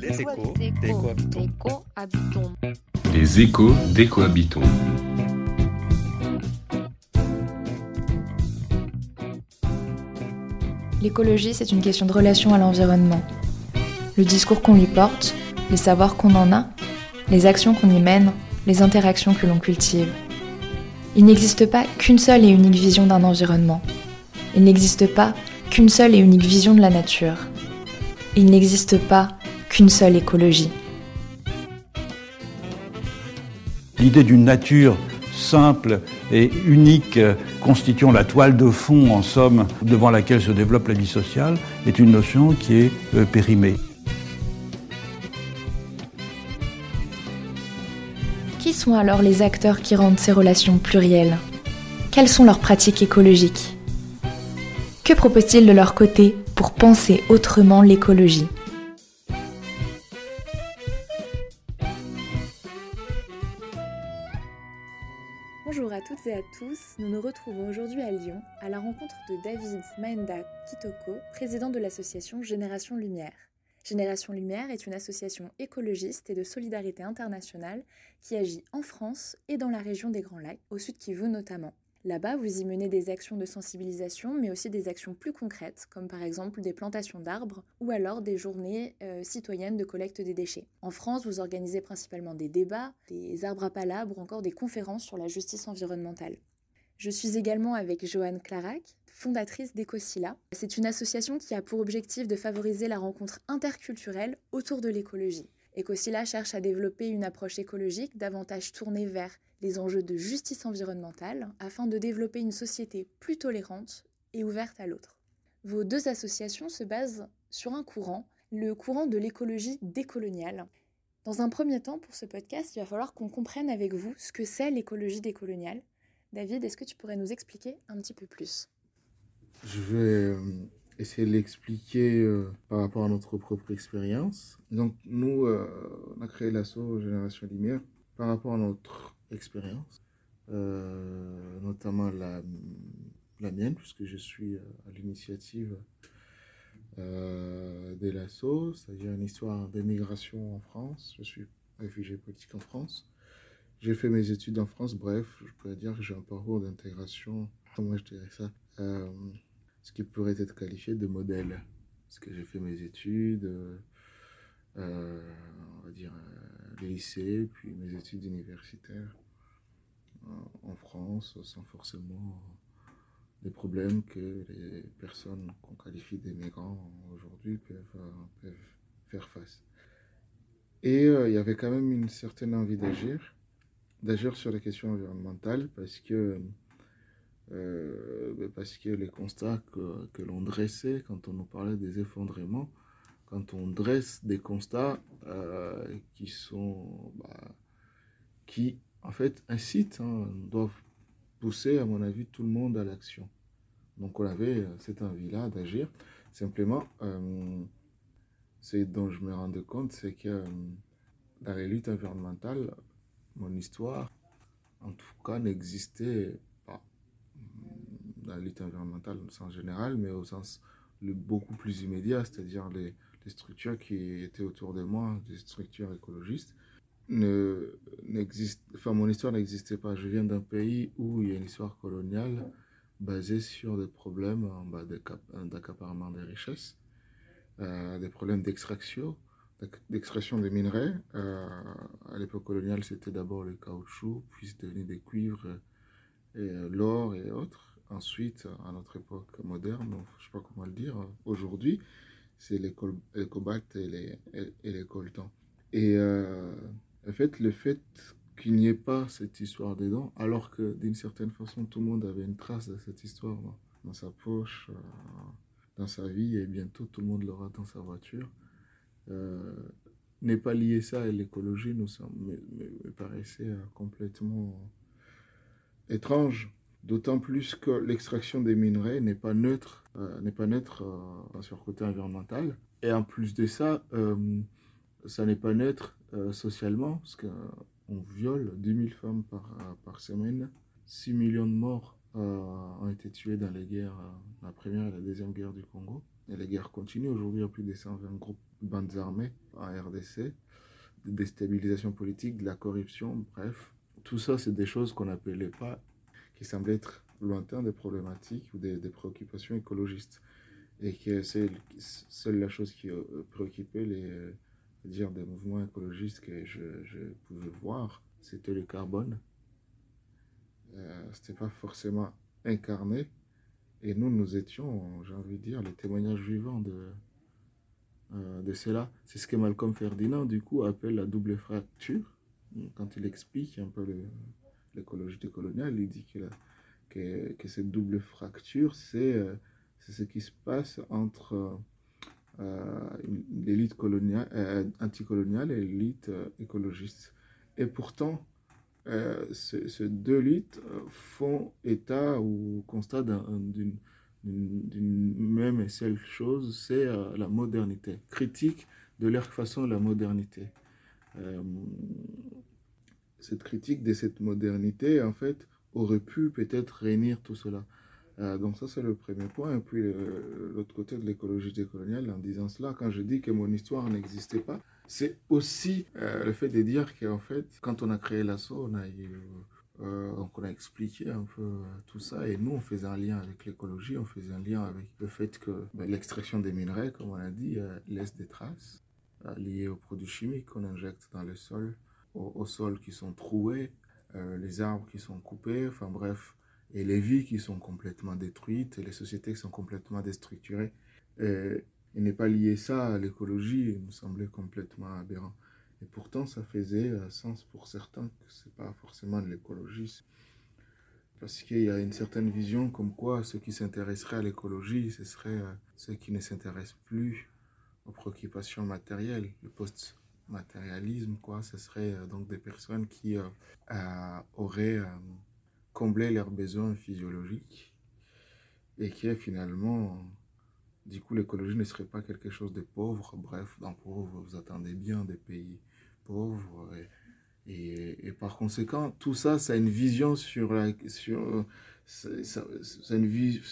Les échos d'écohabitons. Les échos d'écohabitons. L'écologie, c'est une question de relation à l'environnement. Le discours qu'on lui porte, les savoirs qu'on en a, les actions qu'on y mène, les interactions que l'on cultive. Il n'existe pas qu'une seule et unique vision d'un environnement. Il n'existe pas qu'une seule et unique vision de la nature. Il n'existe pas qu'une seule écologie. L'idée d'une nature simple et unique, constituant la toile de fond, en somme, devant laquelle se développe la vie sociale, est une notion qui est euh, périmée. Qui sont alors les acteurs qui rendent ces relations plurielles? Quelles sont leurs pratiques écologiques? Que proposent-ils de leur côté pour penser autrement l'écologie? Tous, nous nous retrouvons aujourd'hui à Lyon à la rencontre de David Maenda Kitoko, président de l'association Génération Lumière. Génération Lumière est une association écologiste et de solidarité internationale qui agit en France et dans la région des Grands Lacs, au sud Kivu notamment. Là-bas, vous y menez des actions de sensibilisation, mais aussi des actions plus concrètes, comme par exemple des plantations d'arbres ou alors des journées euh, citoyennes de collecte des déchets. En France, vous organisez principalement des débats, des arbres à palabres ou encore des conférences sur la justice environnementale. Je suis également avec Joanne Clarac, fondatrice d'Ecosila. C'est une association qui a pour objectif de favoriser la rencontre interculturelle autour de l'écologie. Ecosila cherche à développer une approche écologique davantage tournée vers les enjeux de justice environnementale afin de développer une société plus tolérante et ouverte à l'autre. Vos deux associations se basent sur un courant, le courant de l'écologie décoloniale. Dans un premier temps, pour ce podcast, il va falloir qu'on comprenne avec vous ce que c'est l'écologie décoloniale. David, est-ce que tu pourrais nous expliquer un petit peu plus? Je vais euh, essayer de l'expliquer euh, par rapport à notre propre expérience. Donc, nous, euh, on a créé l'assaut Génération Lumière par rapport à notre expérience, euh, notamment la, la mienne, puisque je suis euh, à l'initiative euh, de c'est-à-dire une histoire d'émigration en France. Je suis réfugié politique en France. J'ai fait mes études en France, bref, je pourrais dire que j'ai un parcours d'intégration, comment je dirais ça, euh, ce qui pourrait être qualifié de modèle. Parce que j'ai fait mes études, on va dire, euh, lycée, puis mes études universitaires en France, sans forcément des problèmes que les personnes qu'on qualifie des migrants aujourd'hui peuvent, euh, peuvent faire face. Et euh, il y avait quand même une certaine envie d'agir, d'agir sur les questions environnementales, parce que, euh, parce que les constats que, que l'on dressait quand on nous parlait des effondrements, quand on dresse des constats euh, qui sont, bah, qui en fait incitent, hein, doivent pousser, à mon avis, tout le monde à l'action. Donc on avait cette envie-là d'agir. Simplement, euh, ce dont je me rendais compte, c'est que euh, dans les luttes environnementales, mon histoire, en tout cas, n'existait pas dans la lutte environnementale au sens général, mais au sens beaucoup plus immédiat, c'est-à-dire les, les structures qui étaient autour de moi, des structures écologistes, ne, n'existe, enfin, mon histoire n'existait pas. Je viens d'un pays où il y a une histoire coloniale basée sur des problèmes bah, d'accaparement des richesses, euh, des problèmes d'extraction, d'extraction des minerais. Euh, à l'époque coloniale, c'était d'abord le caoutchouc, puis c'est devenu des cuivres, et, et l'or et autres. Ensuite, à notre époque moderne, je ne sais pas comment le dire, aujourd'hui, c'est les, col les cobalt et les, et, les coltans. Et euh, en fait, le fait qu'il n'y ait pas cette histoire dedans, alors que d'une certaine façon, tout le monde avait une trace de cette histoire dans, sa poche, euh, dans sa vie, et bientôt tout le monde l'aura dans sa voiture, euh, n'est pas lié ça à l'écologie, nous me, paraissait euh, complètement étrange. D'autant plus que l'extraction des minerais n'est pas neutre, n'est pas neutre sur le côté environnemental. Et en plus de ça, ça n'est pas neutre euh, socialement, parce qu'on viole 10 000 femmes par, par semaine. 6 millions de morts euh, ont été tués dans les guerres la première et la deuxième guerre du Congo. Et les guerres continuent. Aujourd'hui, il y a plus de 120 groupes de bandes armées en RDC, de déstabilisation politique, de la corruption, bref. Tout ça, c'est des choses qu'on n'appelait pas, qui semblaient être lointains des problématiques ou des, préoccupations écologistes. Et que c'est seule la chose qui euh, préoccupait les, dire, des mouvements écologistes que je, pouvais voir, c'était le carbone. Euh, c'était pas forcément incarné. Et nous, nous étions, j'ai envie de dire, les témoignages vivants de, euh, de cela. C'est ce que Malcolm Ferdinand, du coup, appelle la double fracture. Quand il explique un peu l'écologie décoloniale, il dit que, que, cette double fracture, c'est euh, ce qui se passe entre l'élite coloniale, euh, anticoloniale et l'élite écologiste. Et pourtant, euh, ces deux euh, font état ou constat d'une même et seule chose, c'est euh, la modernité. Critique de leur façon la modernité. cette critique de cette modernité, en fait, aurait pu peut-être réunir tout cela. Donc ça, c'est le premier point. Et puis, l'autre côté de l'écologie décoloniale, en disant cela, quand je dis que mon histoire n'existait pas, c'est aussi euh, le fait de dire qu'en fait, quand on a créé l'assaut, on a euh, on a expliqué un peu euh, tout ça et nous on faisait un lien avec l'écologie, on faisait un lien avec le fait que ben, l'extraction des minerais, comme on a dit, laisse des traces liées aux produits chimiques qu'on injecte dans le sol, aux, sols qui sont troués, les arbres qui sont coupés, enfin bref, et les vies qui sont complètement détruites, et les sociétés qui sont complètement déstructurées. Et, et n'est pas lié ça à l'écologie il me semblait complètement aberrant. Et pourtant, ça faisait euh, sens pour certains que c'est pas forcément de l'écologie. Parce qu'il y a une certaine vision comme quoi ceux qui s'intéresseraient à l'écologie, ce seraient euh, ceux qui ne s'intéressent plus aux préoccupations matérielles, le post-matérialisme, quoi. Ce serait euh, donc des personnes qui auraient comblé leurs besoins physiologiques et qui finalement du coup, l'écologie ne serait pas quelque chose de pauvre. Bref, dans pauvre, vous attendez bien des pays pauvres. Et, par conséquent, tout ça, ça a une vision sur la. Sur, c'est une,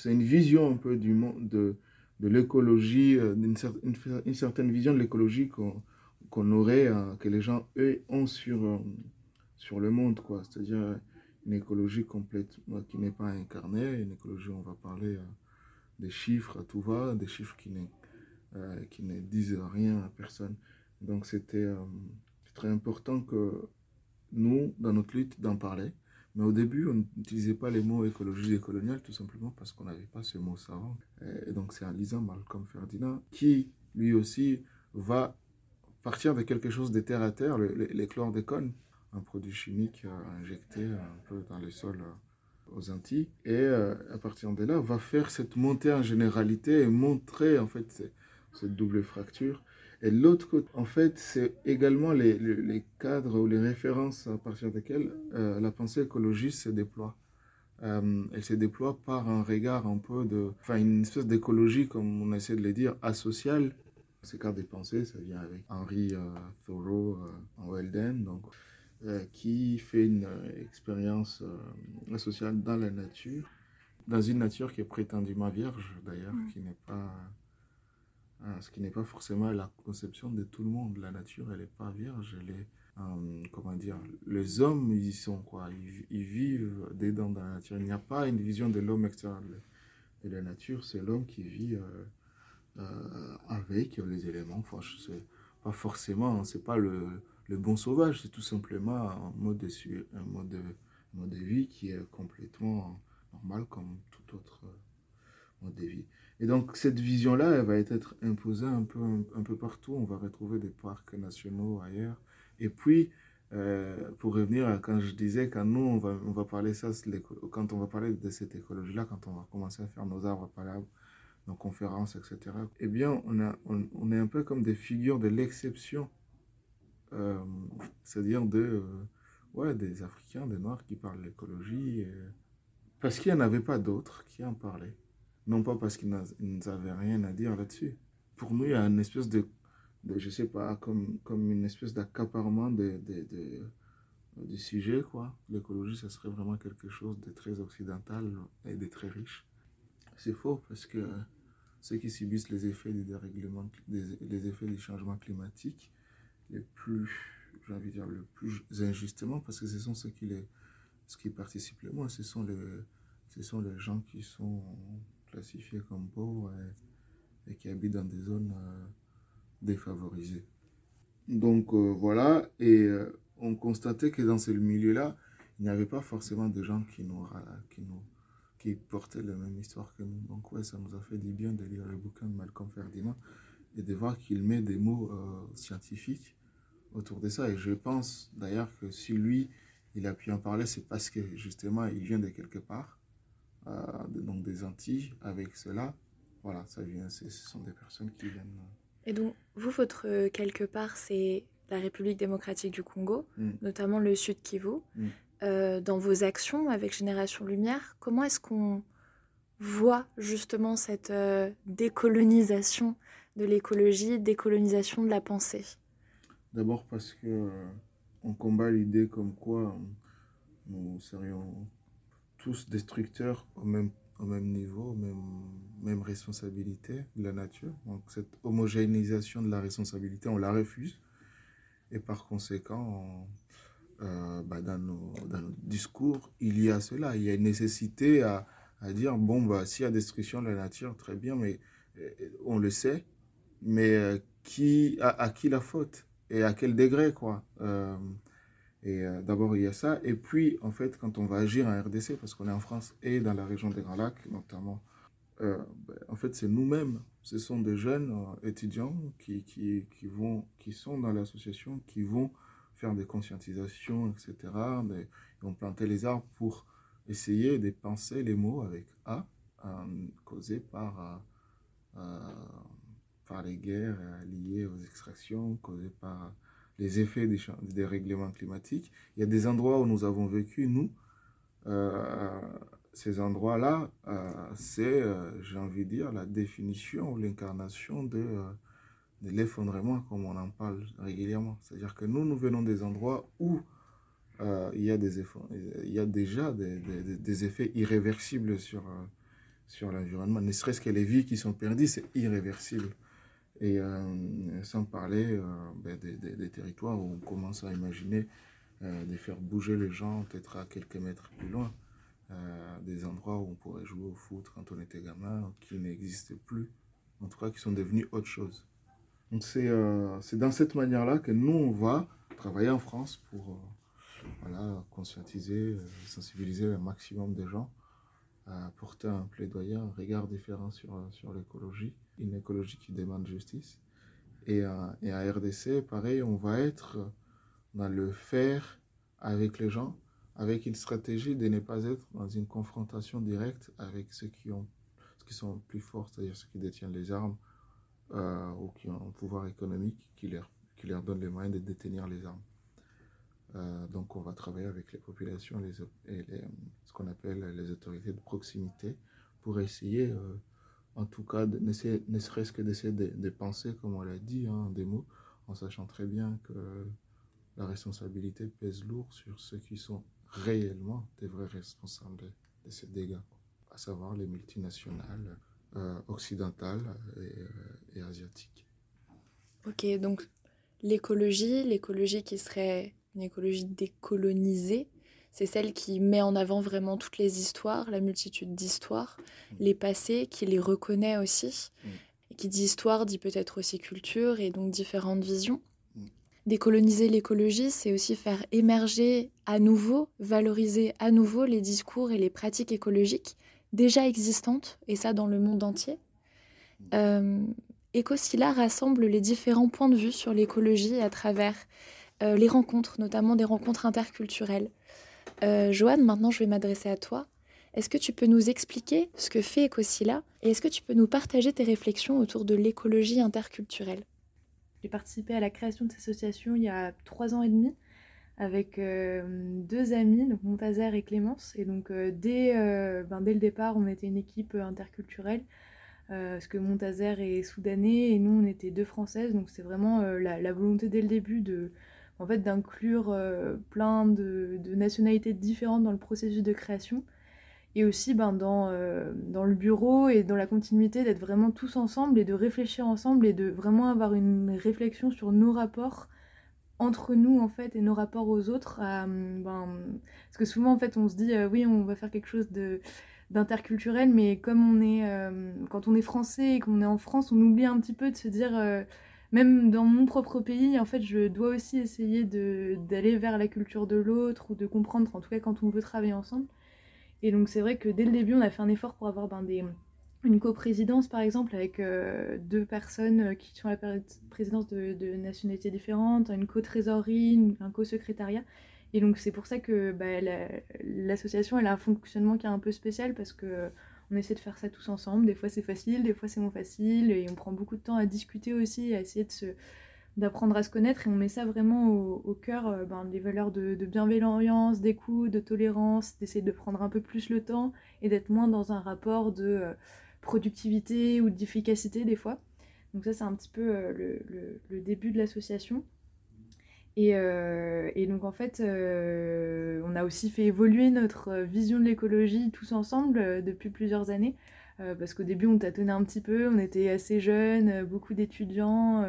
une, vision un peu du monde, de, de l'écologie, euh, une, certaine vision de l'écologie qu'on aurait, euh, que les gens, eux, ont sur, euh, sur le monde. C'est-à-dire une écologie complète qui n'est pas incarnée, une écologie, on va parler des chiffres à tout va, des chiffres qui euh, qui ne disent rien à personne. Donc c'était euh, très important que nous, dans notre lutte, d'en parler. Mais au début, on n'utilisait pas les mots écologie et coloniale tout simplement parce qu'on n'avait pas ce mot savant. Et donc c'est en lisant Malcolm Ferdinand qui, lui aussi, va partir de quelque chose de terre à terre, les chlordécone, un produit chimique euh, injecté un peu dans les sols aux Antilles. Et euh, à partir de là, va faire cette montée en généralité et montrer en fait cette double fracture. Et l'autre côté, en fait, c'est également les, les, cadres ou les références à partir desquelles euh, la pensée écologiste se déploie. Euh, elle se déploie par un regard un peu de... Enfin, une espèce d'écologie, comme on essaie de le dire, asociale. Ces cadres de pensée, ça vient avec Henry Thoreau en Welden. Donc, euh, qui fait une euh, expérience euh, sociale dans la nature, dans une nature qui est prétendument vierge d'ailleurs, mm. qui n'est pas ce qui n'est pas forcément la conception de tout le monde. La nature, elle n'est pas vierge, elle est, comment dire, les hommes, ils sont quoi, ils, vivent dedans dans la nature. Il n'y a pas une vision de l'homme extérieur de la nature, c'est l'homme qui vit avec les éléments. Enfin, je sais pas forcément, c'est pas le, le bon sauvage, c'est tout simplement un mode de, vie qui est complètement normal comme tout autre euh, mode de vie. Et donc cette vision-là, elle va être imposée un peu, un, peu partout. On va retrouver des parcs nationaux ailleurs. Et puis, euh, pour revenir à quand je disais quand nous, on va, on va parler ça, quand on va parler de cette écologie-là, quand on va commencer à faire nos arbres nos conférences, etc., eh bien, on, a, on est un peu comme des figures de l'exception euh, c'est-à-dire de, euh, ouais, des Africains, des Noirs qui parlent l'écologie, parce qu'il n'y en avait pas d'autres qui en parlaient. Non pas parce qu'ils n'avaient rien à dire là-dessus. Pour nous, il y a une espèce de, je sais pas, comme, comme une espèce d'accaparement de, de, de, du sujet, quoi. L'écologie, ça serait vraiment quelque chose de très occidental et de très riche. C'est faux parce que ceux qui subissent les effets du dérèglement, les effets du changement climatique, les plus, j'ai envie de dire, le plus injustement, parce que ce sont ceux qui, les, ce qui participent le moins, ce sont les, ce sont les gens qui sont classifiés comme pauvres et, qui habitent dans des zones euh, défavorisées. Donc euh, voilà, et euh, on constatait que dans ce milieu-là, il n'y avait pas forcément de gens qui nous, qui nous qui portaient la même histoire que nous. Donc ouais, ça nous a fait du bien de lire le bouquin de Malcolm Ferdinand et de voir qu'il met des mots scientifiques autour de ça. Et je pense d'ailleurs que si lui, il a pu en parler, c'est parce que justement, il vient de quelque part, euh, donc des Antilles, avec cela. Voilà, ça vient, ce sont des personnes qui viennent. Euh, Et donc, vous, votre euh, quelque part, c'est la République démocratique du Congo, mm. notamment le Sud Kivu. Mm. dans vos actions avec Génération Lumière, comment est-ce qu'on voit justement cette décolonisation de l'écologie, décolonisation de la pensée? D'abord parce que on combat l'idée comme quoi nous serions tous destructeurs au même, au même niveau, même, même responsabilité de la nature. Donc cette homogénéisation de la responsabilité, on la refuse. Et par conséquent, euh, bah, dans, nos, dans, discours, il y a cela. Il y a une nécessité à, à dire, bon, bah, s'il y a destruction de la nature, très bien, mais euh, on le sait, mais euh, qui, à qui la faute? Et à quel degré, quoi. Euh, et euh, d'abord, il y a ça. Et puis, en fait, quand on va agir en RDC, parce qu'on est en France et dans la région des Grands Lacs, notamment, euh, ben, en fait, c'est nous-mêmes. Ce sont des jeunes étudiants qui, qui, qui, vont, qui sont dans l'association, qui vont faire des conscientisations, etc. ils vont planter les arbres pour essayer de penser les mots avec A, causés par par les guerres euh, liées aux extractions causées par les effets des, des règlements climatiques. Il y a des endroits où nous avons vécu, nous. Euh, ces endroits-là, euh, c'est, j'ai envie de dire, la définition ou l'incarnation de, l'effondrement, comme on en parle régulièrement. C'est-à-dire que nous, nous venons des endroits où il, y a des il y a déjà des, des, des effets irréversibles sur, sur l'environnement. Ne serait-ce que les vies qui sont perdues, c'est irréversible. Et euh, sans parler euh, ben, des, territoires où on commence à imaginer euh, de faire bouger les gens peut-être à quelques mètres plus loin. des endroits où on pourrait jouer au foot quand on était gamin, qui n'existent plus, en tout cas qui sont devenus autre chose. Donc c'est dans cette manière-là que nous, on va travailler en France pour voilà, conscientiser, sensibiliser le maximum de gens, porter un plaidoyer, un regard différent sur, sur l'écologie une écologie qui demande justice. Et, euh, et à RDC, pareil, on va être dans le faire avec les gens, avec une stratégie de ne pas être dans une confrontation directe avec ceux qui, ont, qui sont plus forts, c'est-à-dire ceux qui détiennent les armes euh, ou qui ont un pouvoir économique qui leur, qui leur donne les moyens de détenir les armes. Euh, donc on va travailler avec les populations les, et ce qu'on appelle les autorités de proximité pour essayer en tout cas, ne, serait-ce que d'essayer de, penser, comme on l'a dit, hein, des mots, en sachant très bien que la responsabilité pèse lourd sur ceux qui sont réellement des vrais responsables de, ces dégâts, à savoir les multinationales euh, occidentales euh, et asiatiques. Ok, donc l'écologie, l'écologie qui serait une écologie décolonisée, c'est celle qui met en avant vraiment toutes les histoires, la multitude d'histoires, mm. les passés, qui les reconnaît aussi. Mm. Et qui dit histoire dit peut-être aussi culture et donc différentes visions. Mm. Décoloniser l'écologie, c'est aussi faire émerger à nouveau, valoriser à nouveau les discours et les pratiques écologiques déjà existantes, et ça dans le monde entier. Euh, Ecosila rassemble les différents points de vue sur l'écologie à travers euh, les rencontres, notamment des rencontres interculturelles. Euh, Joanne, maintenant je vais m'adresser à toi. Est-ce que tu peux nous expliquer ce que fait Ecosila et est-ce que tu peux nous partager tes réflexions autour de l'écologie interculturelle? J'ai participé à la création de cette association il y a trois ans et demi avec euh, deux amis, donc Montazer et Clémence. Et donc euh, dès, ben, dès le départ, on était une équipe interculturelle parce que Montazer est soudanais et nous, on était deux françaises. Donc c'est vraiment la, volonté dès le début de en fait d'inclure euh, plein de, nationalités différentes dans le processus de création. et aussi ben, dans, dans le bureau et dans la continuité d'être vraiment tous ensemble et de réfléchir ensemble et de vraiment avoir une réflexion sur nos rapports entre nous en fait et nos rapports aux autres ben, parce que souvent en fait on se dit oui on va faire quelque chose de d'interculturel, mais comme on est, euh, quand on est français et qu'on est en France, on oublie un petit peu de se dire, euh, même dans mon propre pays, en fait, je dois aussi essayer d'aller vers la culture de l'autre ou de comprendre, en tout cas quand on veut travailler ensemble. Et donc c'est vrai que dès le début, on a fait un effort pour avoir ben, une coprésidence, par exemple, avec euh, deux personnes qui sont à la présidence de, de nationalités différentes, une co-trésorerie, un co-secrétariat. Et donc c'est pour ça que bah, l'association elle a un fonctionnement qui est un peu spécial parce que on essaie de faire ça tous ensemble. Des fois c'est facile, des fois c'est moins facile et on prend beaucoup de temps à discuter aussi, à essayer d'apprendre à se connaître et on met ça vraiment au, cœur euh, ben, des valeurs de, bienveillance, d'écoute, de tolérance, d'essayer de prendre un peu plus le temps et d'être moins dans un rapport de euh, productivité ou d'efficacité des fois. Donc ça c'est un petit peu euh, le, début de l'association. Euh, et, donc en fait, euh, on a aussi fait évoluer notre vision de l'écologie tous ensemble euh, depuis plusieurs années. parce qu'au début, on tâtonnait un petit peu, on était assez jeunes, beaucoup d'étudiants,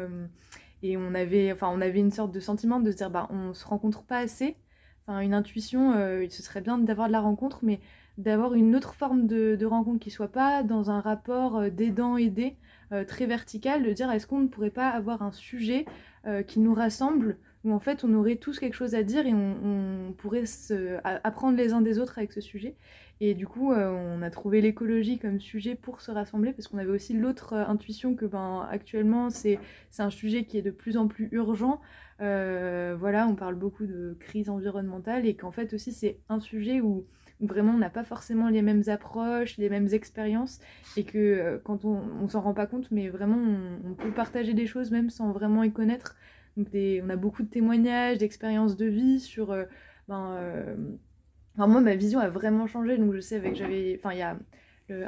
et on avait, enfin, on avait une sorte de sentiment de se dire, bah, on se rencontre pas assez. Enfin, une intuition, ce serait bien d'avoir de la rencontre, mais d'avoir une autre forme de, rencontre qui soit pas dans un rapport d'aidant-aidé très vertical, de dire est-ce qu'on ne pourrait pas avoir un sujet qui nous rassemble où en fait on aurait tous quelque chose à dire et on, pourrait se, apprendre les uns des autres avec ce sujet. Et du coup, euh, on a trouvé l'écologie comme sujet pour se rassembler parce qu'on avait aussi l'autre euh, intuition que ben, actuellement c'est un sujet qui est de plus en plus urgent. Euh, voilà, on parle beaucoup de crise environnementale et qu'en fait aussi c'est un sujet où, vraiment on n'a pas forcément les mêmes approches, les mêmes expériences et que quand on, on s'en rend pas compte, mais vraiment on, on, peut partager des choses même sans vraiment y connaître on a beaucoup de témoignages, d'expériences de vie sur. Euh, ben, euh, moi, ma vision a vraiment changé. Donc, je sais, avec j'avais. Enfin, il y a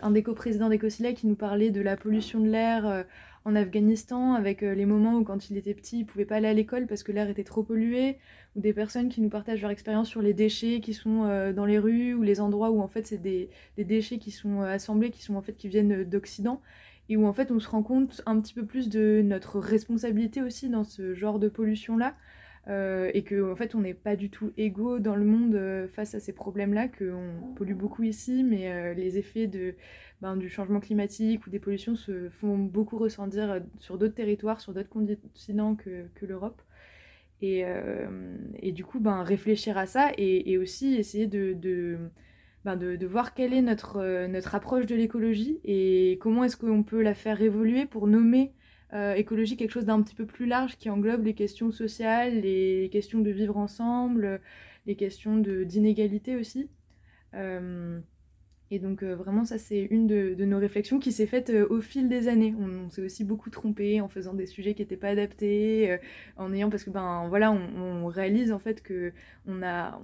un des coprésidents d'Ecosila qui nous parlait de la pollution de l'air euh, en Afghanistan, avec les moments où, quand il était petit, il pouvait pas aller à l'école parce que l'air était trop pollué, ou des personnes qui nous partagent leur expérience sur les déchets qui sont dans les rues, ou les endroits où, en fait, c'est des, des, déchets qui sont assemblés, qui sont en fait qui viennent d'Occident et où en fait on se rend compte un petit peu plus de notre responsabilité aussi dans ce genre de pollution-là. Euh, et que en fait on n'est pas du tout égaux dans le monde euh, face à ces problèmes-là, qu'on pollue beaucoup ici, mais euh, les effets de, ben, du changement climatique ou des pollutions se font beaucoup ressentir sur d'autres territoires, sur d'autres continents que, que l'Europe. Et, et, du coup, ben, réfléchir à ça et, aussi essayer de ben de, voir quelle est notre, euh, notre approche de l'écologie et comment est-ce qu'on peut la faire évoluer pour nommer euh, écologie quelque chose d'un petit peu plus large qui englobe les questions sociales, les questions de vivre ensemble, les questions d'inégalité aussi. Euh, et donc euh, vraiment ça c'est une de, nos réflexions qui s'est faite euh, au fil des années. On, s'est aussi beaucoup trompé en faisant des sujets qui n'étaient pas adaptés, euh, en ayant parce que ben voilà on, réalise en fait que on a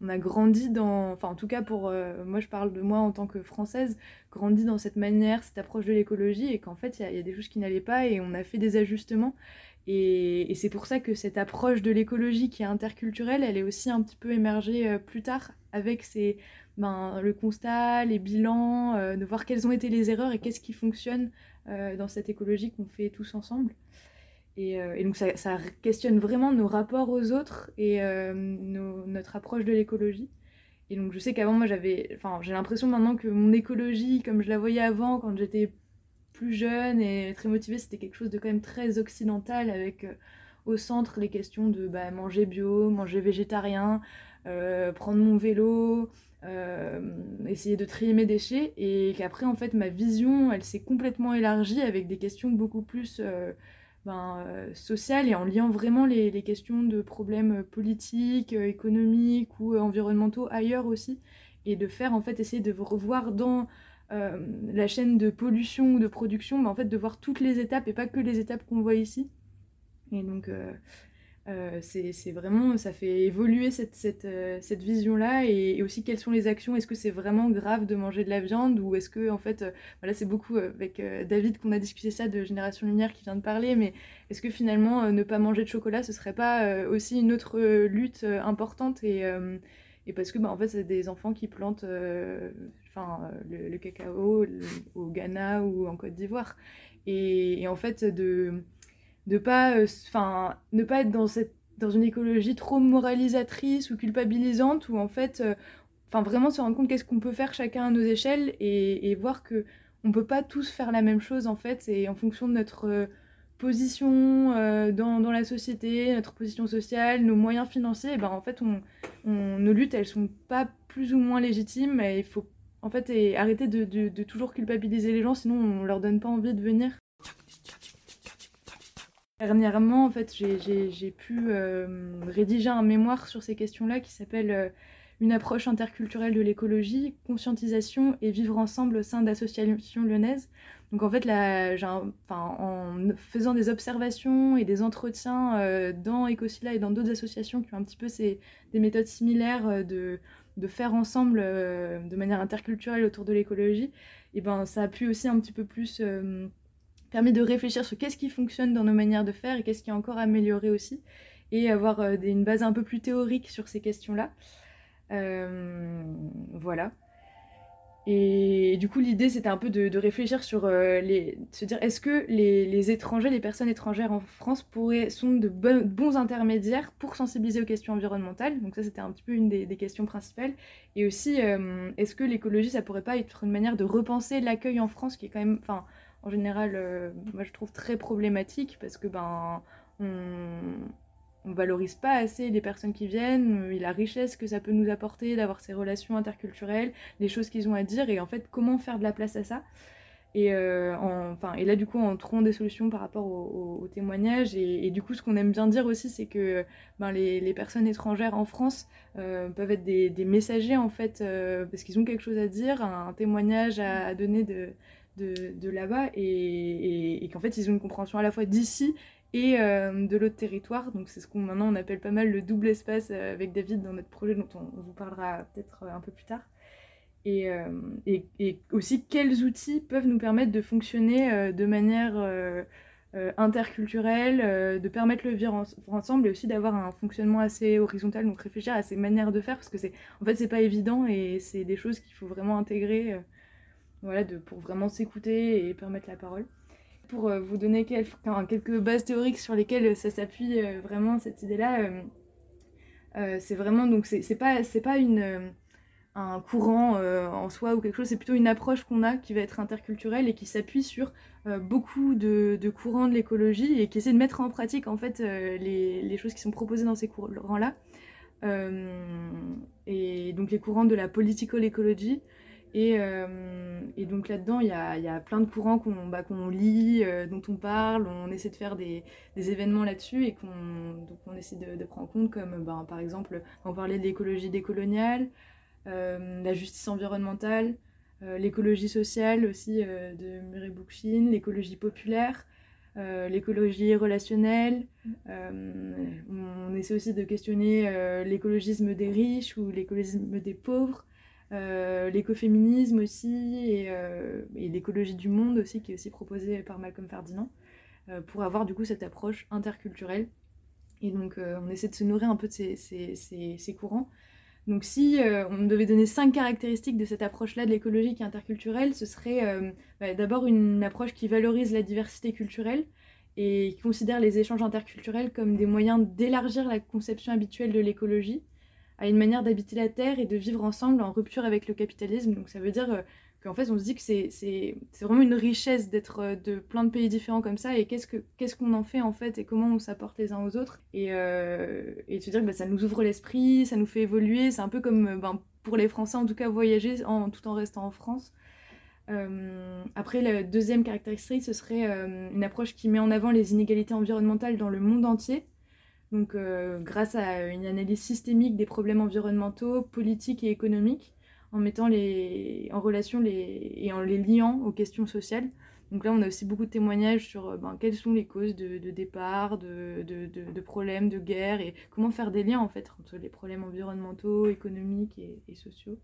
on, a grandi dans, enfin en tout cas pour moi je parle de moi en tant que française, grandi dans cette manière, cette approche de l'écologie et qu'en fait il y, a des choses qui n'allaient pas et on a fait des ajustements. Et, c'est pour ça que cette approche de l'écologie qui est interculturelle, elle est aussi un petit peu émergée plus tard avec ces ben, le constat, les bilans, euh, de voir quelles ont été les erreurs et qu'est-ce qui fonctionne euh, dans cette écologie qu'on fait tous ensemble. Et, euh, donc ça, questionne vraiment nos rapports aux autres et notre approche de l'écologie. Et donc je sais qu'avant moi j'avais, enfin j'ai l'impression maintenant que mon écologie, comme je la voyais avant quand j'étais jeune et très motivée, c'était quelque chose de quand même très occidental avec au centre les questions de bah, manger bio, manger végétarien, prendre mon vélo, euh, essayer de trier mes déchets et qu'après en fait ma vision elle s'est complètement élargie avec des questions beaucoup plus euh, ben, euh, sociales et en liant vraiment les, les, questions de problèmes politiques, économiques ou environnementaux ailleurs aussi et de faire en fait essayer de revoir dans la chaîne de pollution ou de production, ben, en fait de voir toutes les étapes et pas que les étapes qu'on voit ici. Et donc euh, c'est vraiment, ça fait évoluer cette, cette, euh, cette vision-là et, aussi quelles sont les actions. Est-ce que c'est vraiment grave de manger de la viande ou est-ce que, en fait, euh, voilà, c'est beaucoup avec David qu'on a discuté ça de Génération Lumière qui vient de parler, mais est-ce que finalement ne pas manger de chocolat ce serait pas aussi une autre lutte importante et, et parce que bah, en fait c'est des enfants qui plantent enfin le, cacao au Ghana ou en Côte d'Ivoire. Et, en fait de de pas enfin ne pas être dans cette dans une écologie trop moralisatrice ou culpabilisante où en fait enfin vraiment se rendre compte qu'est-ce qu'on peut faire chacun à nos échelles et, et voir que on peut pas tous faire la même chose en fait et en fonction de notre position euh, dans, dans, la société, notre position sociale, nos moyens financiers, et ben en fait, on, nos luttes, elles sont pas plus ou moins légitimes. Et il faut en fait et arrêter de, de, de, toujours culpabiliser les gens, sinon on leur donne pas envie de venir. Dernièrement, en fait, j'ai pu euh, rédiger un mémoire sur ces questions-là qui s'appelle euh, Une approche interculturelle de l'écologie, conscientisation et vivre ensemble au sein d'associations lyonnaises. Donc en fait, en faisant des observations et des entretiens euh, dans Ecosila et dans d'autres associations qui ont un petit peu des méthodes similaires euh, de, de, faire ensemble euh, de manière interculturelle autour de l'écologie, et ben ça a pu aussi un petit peu plus permis de réfléchir sur qu'est-ce qui fonctionne dans nos manières de faire et qu'est-ce qui est encore amélioré aussi, et avoir une base un peu plus théorique sur ces questions-là. Voilà. Et du coup, l'idée, c'était un peu de, réfléchir sur euh, les. se dire, est-ce que les, étrangers, les personnes étrangères en France pourraient, sont de bons intermédiaires pour sensibiliser aux questions environnementales? Donc, ça, c'était un petit peu une des, questions principales. Et aussi, euh, est-ce que l'écologie, ça pourrait pas être une manière de repenser l'accueil en France, qui est quand même, enfin, en général, euh, moi, je trouve très problématique parce que, ben, on on valorise pas assez les personnes qui viennent, euh, la richesse que ça peut nous apporter d'avoir ces relations interculturelles, les choses qu'ils ont à dire, et en fait comment faire de la place à ça? Et, euh, enfin, et là, du coup, on trouve des solutions par rapport aux témoignages. Et, du coup, ce qu'on aime bien dire aussi, c'est que ben, les, personnes étrangères en France euh, peuvent être des, messagers, en fait, parce qu'ils ont quelque chose à dire, un, témoignage à, donner de, de, là-bas, et qu'en fait, ils ont une compréhension à la fois d'ici et euh, de l'autre territoire. Donc c'est ce qu'on maintenant on appelle pas mal le double espace euh, avec David dans notre projet dont on, vous parlera peut-être euh, un peu plus tard. Et, aussi quels outils peuvent nous permettre de fonctionner de manière interculturelle, de permettre le vivre ensemble et aussi d'avoir un fonctionnement assez horizontal, donc réfléchir à ces manières de faire parce que c'est en fait c'est pas évident et c'est des choses qu'il faut vraiment intégrer voilà, pour vraiment s'écouter et permettre la parole pour euh, vous donner quelques, bases théoriques sur lesquelles ça s'appuie euh, vraiment cette idée-là. Euh, c'est vraiment donc c'est pas c'est pas une un courant en soi ou quelque chose, c'est plutôt une approche qu'on a qui va être interculturelle et qui s'appuie sur beaucoup de, courants de l'écologie et qui essaie de mettre en pratique en fait les, les, choses qui sont proposées dans ces courants-là. et donc les courants de la political ecology, euh, et, donc là-dedans, il y a, plein de courants qu'on bah, lit, euh, dont on parle, on essaie de faire des, événements là-dessus et qu'on essaie de, prendre en compte, comme bah, par exemple, on parlait de l'écologie décoloniale, euh, la justice environnementale, l'écologie sociale aussi de Murray Bookchin, l'écologie populaire. l'écologie relationnelle. on essaie aussi de questionner l'écologisme des riches ou l'écologisme des pauvres. Euh, l'écoféminisme aussi euh, et, l'écologie du monde aussi qui est aussi proposée par Malcolm Ferdinand euh, pour avoir du coup cette approche interculturelle. Et donc on essaie de se nourrir un peu de ces, courants. Donc si on devait donner cinq caractéristiques de cette approche-là de l'écologie qui est interculturelle, ce serait bah, d'abord une approche qui valorise la diversité culturelle et qui considère les échanges interculturels comme des moyens d'élargir la conception habituelle de l'écologie à une manière d'habiter la Terre et de vivre ensemble en rupture avec le capitalisme. Donc ça veut dire euh, qu'en fait on se dit que c'est vraiment une richesse d'être euh, de plein de pays différents comme ça et qu'est-ce qu'on en fait en fait et comment on s'apporte les uns aux autres? Et, euh, se dire que bah, ça nous ouvre l'esprit, ça nous fait évoluer, c'est un peu comme ben, pour les Français en tout cas voyager en, tout en restant en France. après, la deuxième caractéristique, ce serait une approche qui met en avant les inégalités environnementales dans le monde entier, donc, euh, grâce à une analyse systémique des problèmes environnementaux, politiques et économiques, en mettant les, en relation les, et en les liant aux questions sociales. Donc là, on a aussi beaucoup de témoignages sur euh, ben, quelles sont les causes de, départ, de, de, problèmes, de guerre, et comment faire des liens en fait entre les problèmes environnementaux, économiques et sociaux.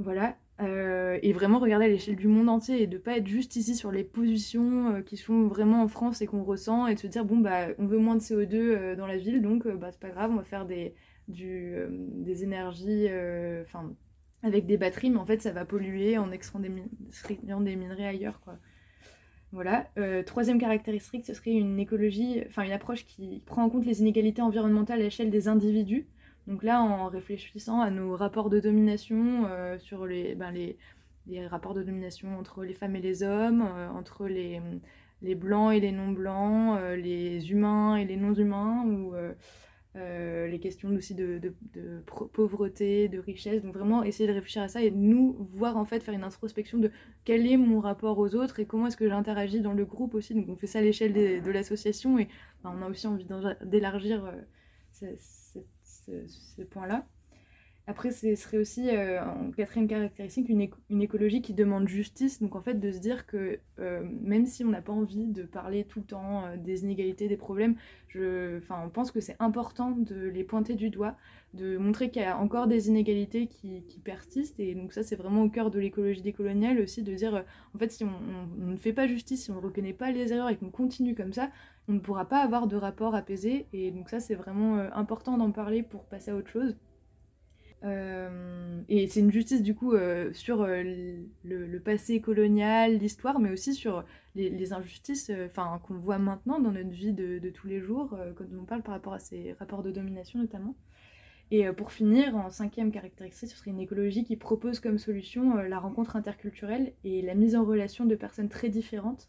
Voilà. Euh, et vraiment regarder à l'échelle du monde entier et de pas être juste ici sur les positions euh, qui sont vraiment en France et qu'on ressent et de se dire bon bah on veut moins de CO2 euh, dans la ville donc bah c'est pas grave on va faire des du, des énergies, enfin, avec des batteries, mais en fait, ça va polluer en extrayant des, des minerais ailleurs, quoi. Voilà. troisième caractéristique, ce serait une écologie, enfin une approche qui prend en compte les inégalités environnementales à l'échelle des individus. Donc là, en réfléchissant à nos rapports de domination sur les, ben les, rapports de domination entre les femmes et les hommes, entre les, les blancs et les non-blancs, euh, les humains et les non-humains, ou euh, euh, les questions aussi de, pauvreté, de richesse. Donc vraiment essayer de réfléchir à ça et nous voir en fait faire une introspection de quel est mon rapport aux autres et comment est-ce que j'interagis dans le groupe aussi. Donc on fait ça à l'échelle de l'association et on a aussi envie d'élargir ce, point-là. Après, ce serait aussi, euh, en quatrième caractéristique, une, écologie qui demande justice. Donc, en fait, de se dire que euh, même si on n'a pas envie de parler tout le temps euh, des inégalités, des problèmes, je, on pense que c'est important de les pointer du doigt, de montrer qu'il y a encore des inégalités qui, persistent. Et donc, ça, c'est vraiment au cœur de l'écologie décoloniale aussi, de dire, en fait, si on, on, ne fait pas justice, si on ne reconnaît pas les erreurs et qu'on continue comme ça, on ne pourra pas avoir de rapport apaisé. Et donc, ça, c'est vraiment important d'en parler pour passer à autre chose. Euh, et c'est une justice du coup euh, sur euh, le, passé colonial, l'histoire, mais aussi sur les, injustices enfin qu'on voit maintenant dans notre vie de, tous les jours, quand on parle par rapport à ces rapports de domination notamment. Et pour finir, en cinquième caractéristique, ce serait une écologie qui propose comme solution la rencontre interculturelle et la mise en relation de personnes très différentes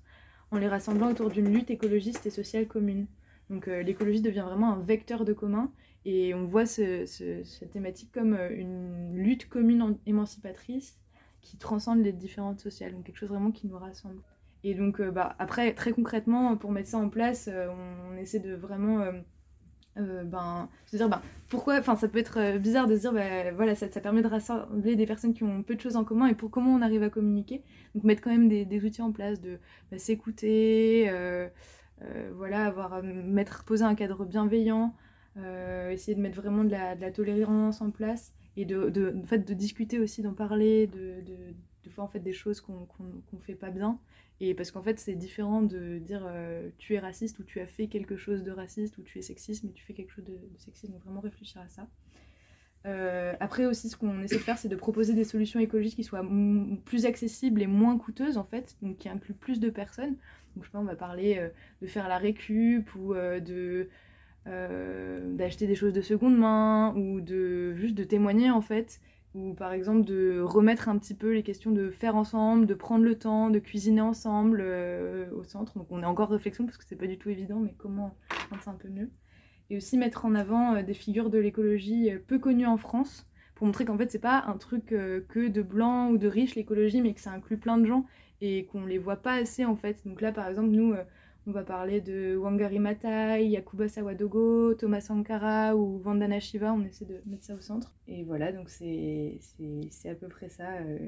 en les rassemblant autour d'une lutte écologiste et sociale commune. Donc l'écologie devient vraiment un vecteur de commun et on voit cette thématique comme euh, une lutte commune émancipatrice qui transcende les différentes sociales, donc quelque chose vraiment qui nous rassemble. Et donc, euh, bah, après, très concrètement, pour mettre ça en place, euh, on, essaie de vraiment ben, se dire ben, pourquoi, enfin, ça peut être bizarre de se dire, ben, voilà, ça, permet de rassembler des personnes qui ont peu de choses en commun et pour comment on arrive à communiquer. Donc, mettre quand même des, des outils en place, de bah, s'écouter, voilà, avoir, mettre, poser un cadre bienveillant. Euh, essayer de mettre vraiment de la, de la, tolérance en place et de, de, fait, de discuter aussi, d'en parler, de, de, faire en fait des choses qu'on ne fait pas bien. Et parce qu'en fait, c'est différent de dire euh, tu es raciste ou tu as fait quelque chose de raciste ou tu es sexiste, mais tu fais quelque chose de, sexiste. Donc vraiment réfléchir à ça. Euh, après aussi, ce qu'on essaie de faire, c'est de proposer des solutions écologiques qui soient plus accessibles et moins coûteuses en fait, donc qui incluent plus de personnes. Donc je sais pas, on va parler de faire la récup ou de euh, d'acheter des choses de seconde main ou de juste de témoigner en fait ou par exemple de remettre un petit peu les questions de faire ensemble, de prendre le temps, de cuisiner ensemble euh, au centre. Donc on est encore réflexion parce que c'est pas du tout évident, mais comment rendre ça un peu mieux. Et aussi mettre en avant euh, des figures de l'écologie peu connues en France pour montrer qu'en fait c'est pas un truc que de blancs ou de riches l'écologie, mais que ça inclut plein de gens et qu'on les voit pas assez en fait. Donc là par exemple nous on va parler de Wangari Maathai, Yakuba Sawadogo, Thomas Sankara ou Vandana Shiva. On essaie de mettre ça au centre. Et voilà, donc c'est à peu près ça euh,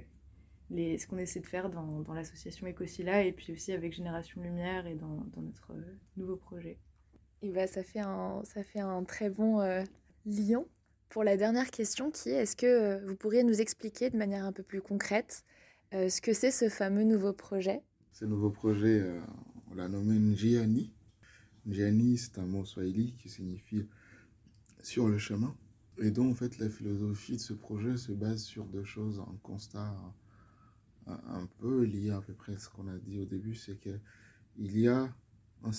ce qu'on essaie de faire dans, dans l'association Ecosila et puis aussi avec Génération Lumière et dans, dans notre euh, nouveau projet. Et bah, ça, fait un, ça fait un très bon euh, lien pour la dernière question qui est est-ce que vous pourriez nous expliquer de manière un peu plus concrète ce que c'est ce fameux nouveau projet? Ce nouveau projet on l'a nommé Njiani. Njiani, c'est un mot swahili qui signifie sur le chemin. Et donc, en fait, la philosophie de ce projet se base sur deux choses. Un constat un, peu lié à peu près à ce qu'on a dit au début, c'est qu'il y a un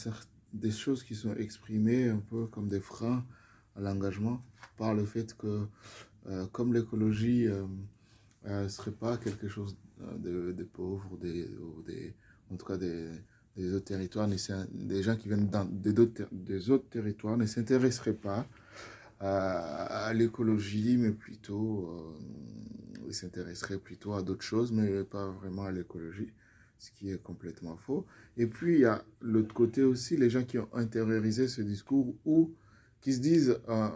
des choses qui sont exprimées un peu comme des freins à l'engagement par le fait que, euh, comme l'écologie ne euh, euh, serait pas quelque chose de, de pauvre, des, des, en tout cas des, des autres territoires, des gens qui viennent des, autres, des autres territoires ne s'intéresseraient pas à, l'écologie, mais plutôt, s'intéresseraient plutôt à d'autres choses, mais pas vraiment à l'écologie, ce qui est complètement faux. Et puis, il y a l'autre côté aussi, les gens qui ont intériorisé ce discours ou qui se disent euh,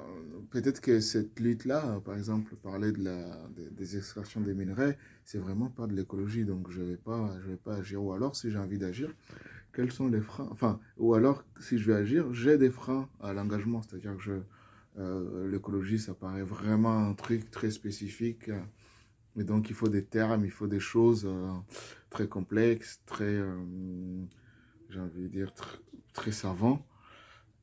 peut-être que cette lutte-là, par exemple, parler de la, des extractions des minerais, c'est vraiment pas de l'écologie, donc je vais pas, je vais pas agir. Ou alors, si j'ai envie d'agir, quels sont les freins? Enfin, ou alors, si je vais agir, j'ai des freins à l'engagement, c'est-à-dire que euh, l'écologie, ça paraît vraiment un truc très spécifique. Mais donc, il faut des termes, il faut des choses euh, très complexes, très, j'ai envie de dire, très, très savants.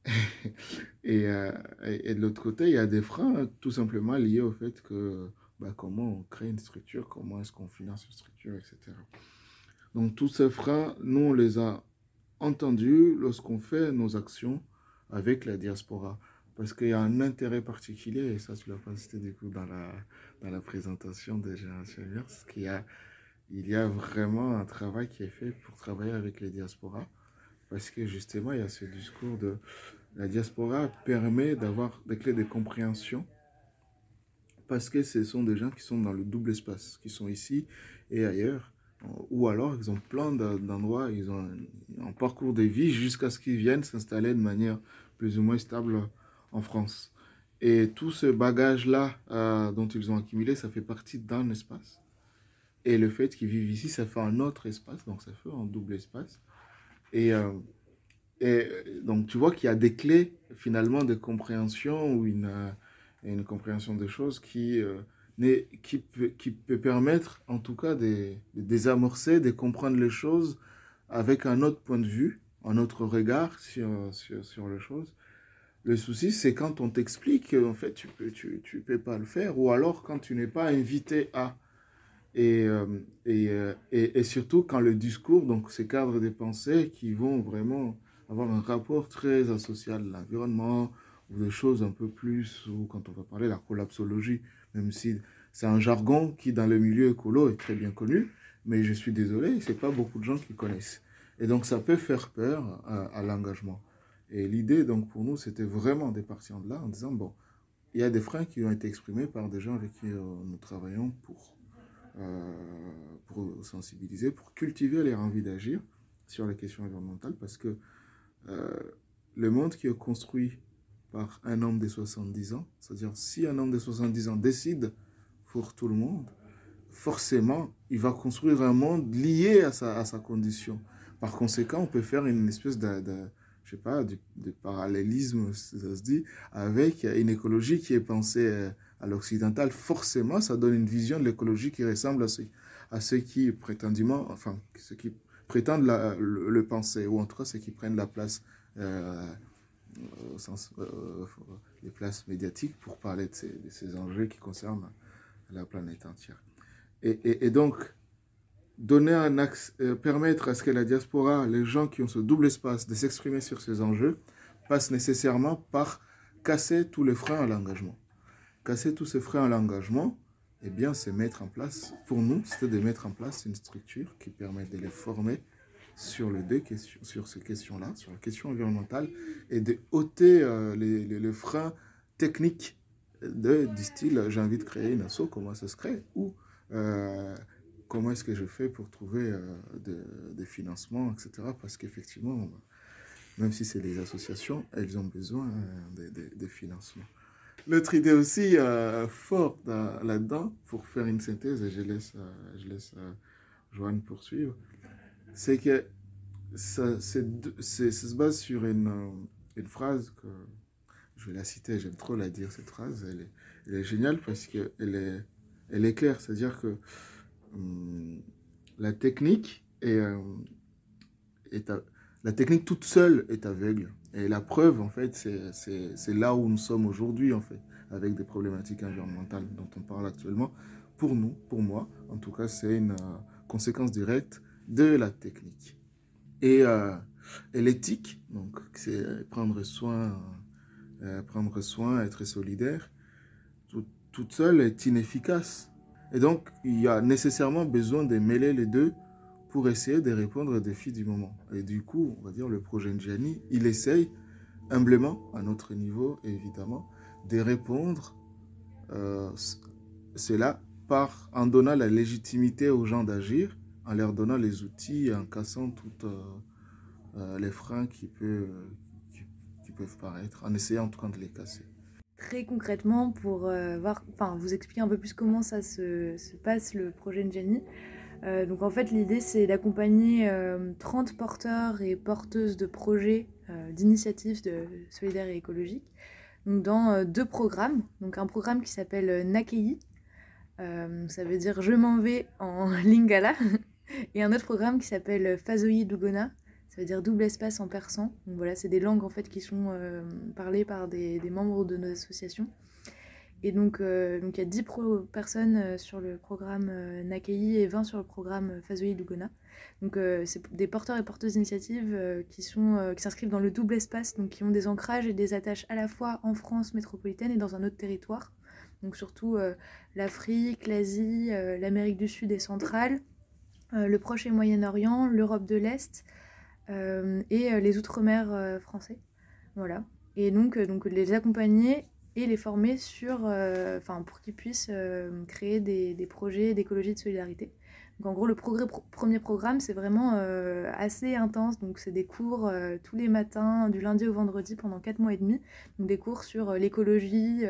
et, de l'autre côté, il y a des freins tout simplement liés au fait que bah, comment on crée une structure, comment est-ce qu'on finance une structure, etc. Donc tous ces freins, nous, on les a entendus lorsqu'on fait nos actions avec la diaspora. Parce qu'il y a un intérêt particulier, et ça, tu l'as pas cité du coup dans la, dans la présentation des Générations Verse, qu'il y a, il y a vraiment un travail qui est fait pour travailler avec les diasporas. Parce que justement, il y a ce discours de la diaspora permet d'avoir des clés de compréhension parce que ce sont des gens qui sont dans le double espace, qui sont ici et ailleurs. Ou alors, ils ont plein d'endroits, ils ont un, parcours de vie jusqu'à ce qu'ils viennent s'installer de manière plus ou moins stable en France. Et tout ce bagage-là euh, dont ils ont accumulé, ça fait partie d'un espace. Et le fait qu'ils vivent ici, ça fait un autre espace, donc ça fait un double espace. Et, euh, et donc tu vois qu'il y a des clés finalement de compréhension ou une, une compréhension des choses qui, euh, qui, peut, qui peut permettre en tout cas de, de, désamorcer, de comprendre les choses avec un autre point de vue, un autre regard sur, sur, sur les choses. Le souci, c'est quand on t'explique qu'en fait, tu peux, tu, tu peux pas le faire, ou alors quand tu n'es pas invité à. Et, euh, euh, et, et, surtout quand le discours, donc ces cadres de pensée qui vont vraiment avoir un rapport très associé à l'environnement, ou des choses un peu plus, ou quand on va parler de la collapsologie, même si c'est un jargon qui dans le milieu écolo est très bien connu, mais je suis désolé, c'est pas beaucoup de gens qui connaissent. Et donc ça peut faire peur à, l'engagement. Et l'idée donc pour nous, c'était vraiment de partir de là en disant, bon, il y a des freins qui ont été exprimés par des gens avec qui euh, nous travaillons pour, euh, pour sensibiliser, pour cultiver les envies d'agir sur les questions environnementales, parce que euh, le monde qui est construit par un homme de 70 ans. C'est-à-dire, si un homme de 70 ans décide pour tout le monde, forcément, il va construire un monde lié à sa, condition. Par conséquent, on peut faire une espèce de, de je sais pas, de, parallélisme, ça se dit, avec une écologie qui est pensée euh, à l'occidental. Forcément, ça donne une vision de l'écologie qui ressemble à ceux, à ceux qui prétendument, enfin, ceux qui prétendent le, penser, ou en tout cas ceux qui prennent la place euh, au sens euh, les places médiatiques pour parler de ces, de ces, enjeux qui concernent la planète entière. Et, et, et donc, donner un axe, euh, permettre à ce que la diaspora, les gens qui ont ce double espace de s'exprimer sur ces enjeux, passe nécessairement par casser tous les freins à l'engagement. Casser tous ces freins à l'engagement, eh bien, c'est mettre en place, pour nous, c'était de mettre en place une structure qui permet de les former sur, ces questions-là, sur la question environnementale, et de ôter euh, les, freins techniques de, du style j'ai envie de créer une asso, comment ça se crée, ou euh, comment est-ce que je fais pour trouver euh, des de financements, etc. Parce qu'effectivement, même si c'est les associations, elles ont besoin de, de, de financement. L'autre idée aussi euh, forte là-dedans, pour faire une synthèse, et je laisse, euh, je laisse Joanne poursuivre, c'est que ça, se base sur une, une phrase que je vais la citer, j'aime trop la dire cette phrase, elle est, géniale parce qu'elle est, elle est claire, c'est-à-dire que hum, la technique est, euh, est la technique toute seule est aveugle. Et la preuve, en fait, c'est, là où nous sommes aujourd'hui, en fait, avec des problématiques environnementales dont on parle actuellement. Pour nous, pour moi, en tout cas, c'est une euh, conséquence directe de la technique. Et, euh, l'éthique, donc c'est prendre soin, euh, prendre soin, être solidaire, tout, toute seule est inefficace. Et donc il y a nécessairement besoin de mêler les deux pour essayer de répondre aux défis du moment. Et du coup, on va dire le projet Ngiani, il essaye humblement, à notre niveau évidemment, de répondre euh, cela par en donnant la légitimité aux gens d'agir en leur donnant les outils en cassant toutes euh, euh, les freins qui, qui, peuvent paraître, en essayant en tout cas de les casser. Très concrètement, pour euh, voir, vous expliquer un peu plus comment ça se, se passe le projet Njani. Euh, donc en fait, l'idée c'est d'accompagner 30 porteurs et porteuses de projets, d'initiatives de solidaires et écologiques, donc dans deux programmes. Donc un programme qui s'appelle Nakei, ça veut dire je m'en vais en lingala, et un autre programme qui s'appelle Fazoi Dugona, ça veut dire double espace en persan. Donc voilà, c'est des langues en fait qui sont parlées par des, membres de nos associations. Et donc, donc il y a 10 personnes sur le programme Nakei et 20 sur le programme Fazoï Lugona. Donc c'est des porteurs et porteuses d'initiatives qui qui s'inscrivent dans le double espace, donc qui ont des ancrages et des attaches à la fois en France métropolitaine et dans un autre territoire donc surtout euh, l'Afrique, l'Asie, euh, l'Amérique du Sud et centrale, euh, le Proche et Moyen-Orient, l'Europe de l'Est et les Outre-mer français. Voilà. Et donc, donc les accompagner et les former sur, enfin, pour qu'ils puissent créer des, projets d'écologie de solidarité. En gros, le premier programme, c'est vraiment euh, assez intense. Donc c'est des cours euh, tous les matins, du lundi au vendredi, pendant 4 mois et demi. Donc des cours sur euh, l'écologie,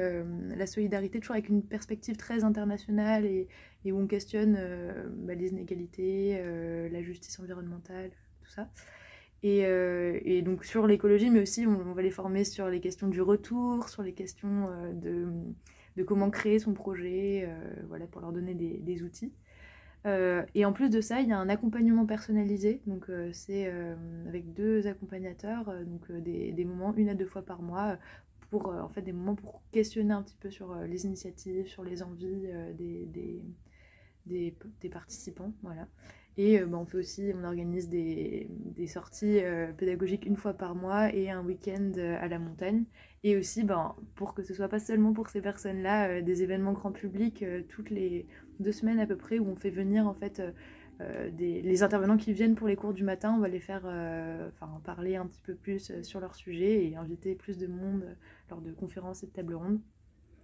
la solidarité, toujours avec une perspective très internationale et, où on questionne bah, les inégalités, la justice environnementale, tout ça. Et, donc sur l'écologie, mais aussi on, va les former sur les questions du retour, sur les questions de, comment créer son projet, voilà, pour leur donner des outils. Euh, et en plus de ça, il y a un accompagnement personnalisé. Donc, euh, c'est euh, avec deux accompagnateurs, donc des, moments une à deux fois par mois, pour en fait des moments pour questionner un petit peu sur les initiatives, sur les envies des, des, participants. Voilà. Et bah, on fait aussi, on organise des, sorties pédagogiques une fois par mois et un week-end à la montagne. Et aussi, ben, pour que ce soit pas seulement pour ces personnes-là, des événements grand public toutes les deux semaines à peu près où on fait venir en fait euh, euh, des, les intervenants qui viennent pour les cours du matin, on va les faire euh, parler un petit peu plus sur leur sujet et inviter plus de monde lors de conférences et de tables rondes.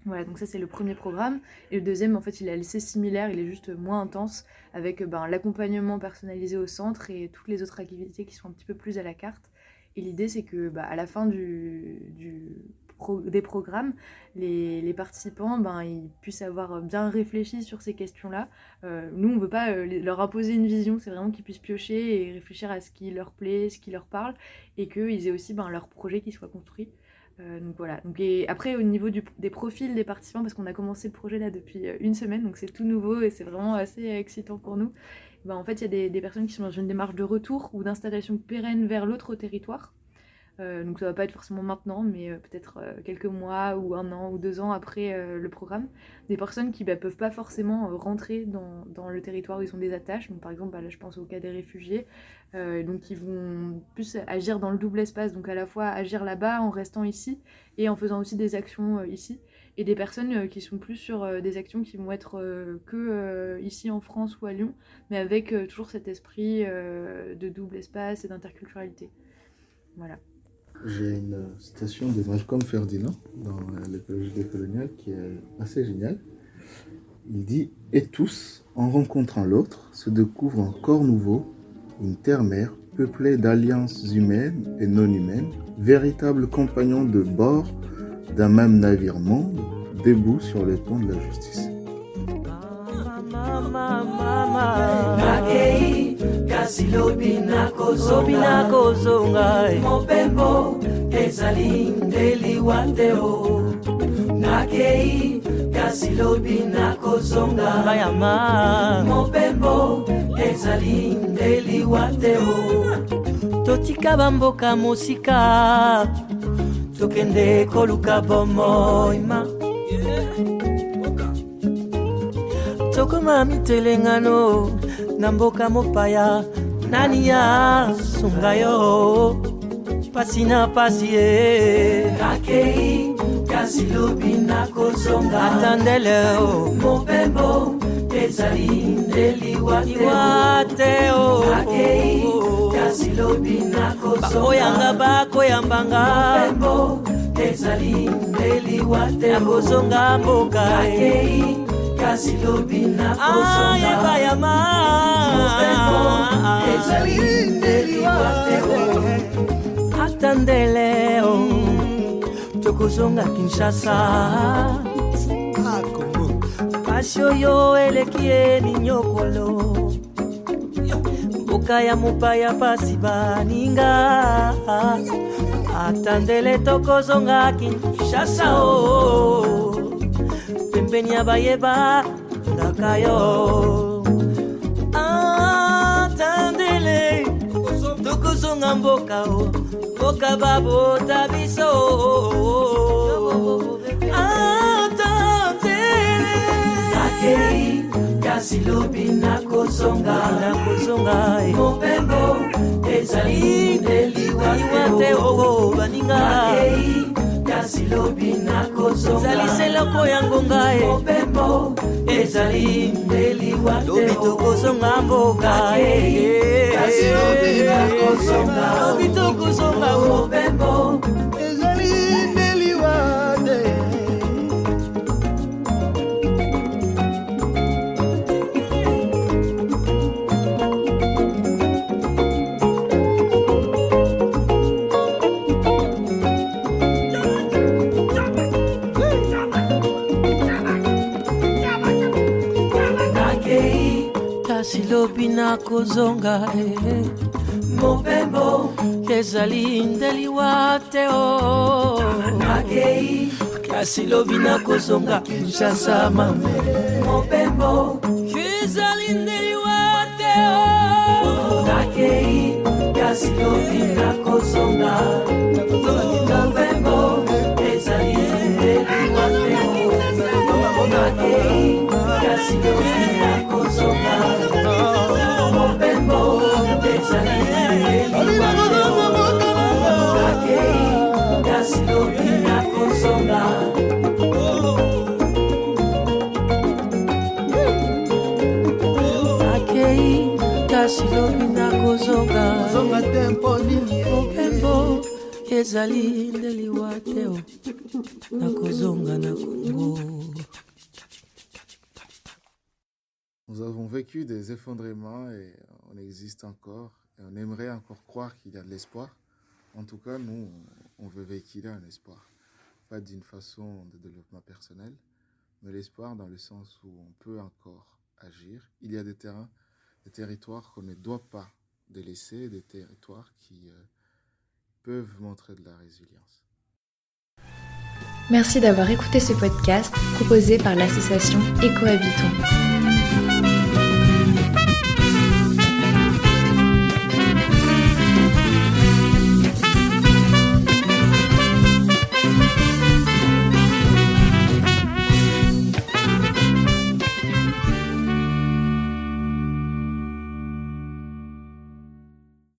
Voilà, donc ça c'est le premier programme. Et le deuxième, en fait, il est assez similaire, il est juste moins intense, avec ben, l'accompagnement personnalisé au centre et toutes les autres activités qui sont un petit peu plus à la carte. Et l'idée, c'est que bah, à la fin des programmes, les, participants ben, puissent avoir bien réfléchi sur ces questions-là. Euh, nous, on ne veut pas euh, leur imposer une vision, c'est vraiment qu'ils puissent piocher et réfléchir à ce qui leur plaît, ce qui leur parle, et qu'ils aient aussi ben, leur projet qui soit construit. Euh, donc voilà. Donc, et après, au niveau des profils des participants, parce qu'on a commencé le projet là depuis une semaine, donc c'est tout nouveau et c'est vraiment assez excitant pour nous. Ben, en fait, il y a des, des personnes qui sont dans une démarche de retour ou d'installation pérenne vers l'autre territoire. Euh, donc ça va pas être forcément maintenant, mais euh, peut-être euh, quelques mois ou un an ou deux ans après le programme. Des personnes qui ne bah, peuvent pas forcément rentrer dans, le territoire où ils ont des attaches. Donc, par exemple, bah, là je pense au cas des réfugiés. donc ils vont plus agir dans le double espace, donc à la fois agir là-bas en restant ici et en faisant aussi des actions ici. Et des personnes qui sont plus sur des actions qui vont être que ici en France ou à Lyon, mais avec toujours cet esprit de double espace et d'interculturalité. Voilà. J'ai une citation de Malcolm Ferdinand dans l'écologie décoloniale qui est assez géniale. Il dit Et tous, en rencontrant l'autre, se découvrent un corps nouveau, une terre-mère peuplée d'alliances humaines et non humaines, véritables compagnons de bord d'un même navire monde, debout sur les ponts de la justice. Kasi lobi nakozonga mopembo ezali ndeliwa te o nakei kasi lobi nakozonga bayama mopembo ezali ndeliwa te o totika bamboka mosika. Tokende koluka bomoima tokoma mitelengano na mboka mopaya nania sunga yo pasi na pasi ye kakei kasi lobi nakozonga ata ndele o oh. mobembo ezali nde te o oh. kasi lobi nakozongaoyanga bakoyambanga mobembo ezali nde liwa te nakozonga mboka eh kasi lobi nakozonga yama ezalindeliwa teo oh. ata ndeleo tokozonga kinshasa ah, pasi oyo eleki eni nyokolo mboka ya mopaya pasi baninga. Ata ndele tokozonga kinshasa o oh. pembeni ya bayeba ngaka yo atandele tokoz kozonga mboka o mboka babota biso nakei kasi lobi nakozonga nakozonga eh. mopembo ezali ndeliwa te oo baninga. Nakei kasi lobi nakozongaezali seloko ya ngonga e. Mopembo ezali ndeliwa lobi tokozonga mboka kasi lobi nakozonga lobi tokozonga mopembo kasi lobi nakozonga eh. mopembo ezali ndeliwa te o kasi lobi nakozonga kinshasa mame. Mopembo ezali ndeliwa te o kasi lobi nakozonga Nous avons vécu des effondrements et on existe encore. Et on aimerait encore croire qu'il y a de l'espoir. En tout cas, nous, on veut véhiculer un espoir. Pas d'une façon de développement personnel, mais l'espoir dans le sens où on peut encore agir. Il y a des terrains, des territoires qu'on ne doit pas délaisser, des territoires qui euh, peuvent montrer de la résilience. Merci d'avoir écouté ce podcast proposé par l'association Écohabitons.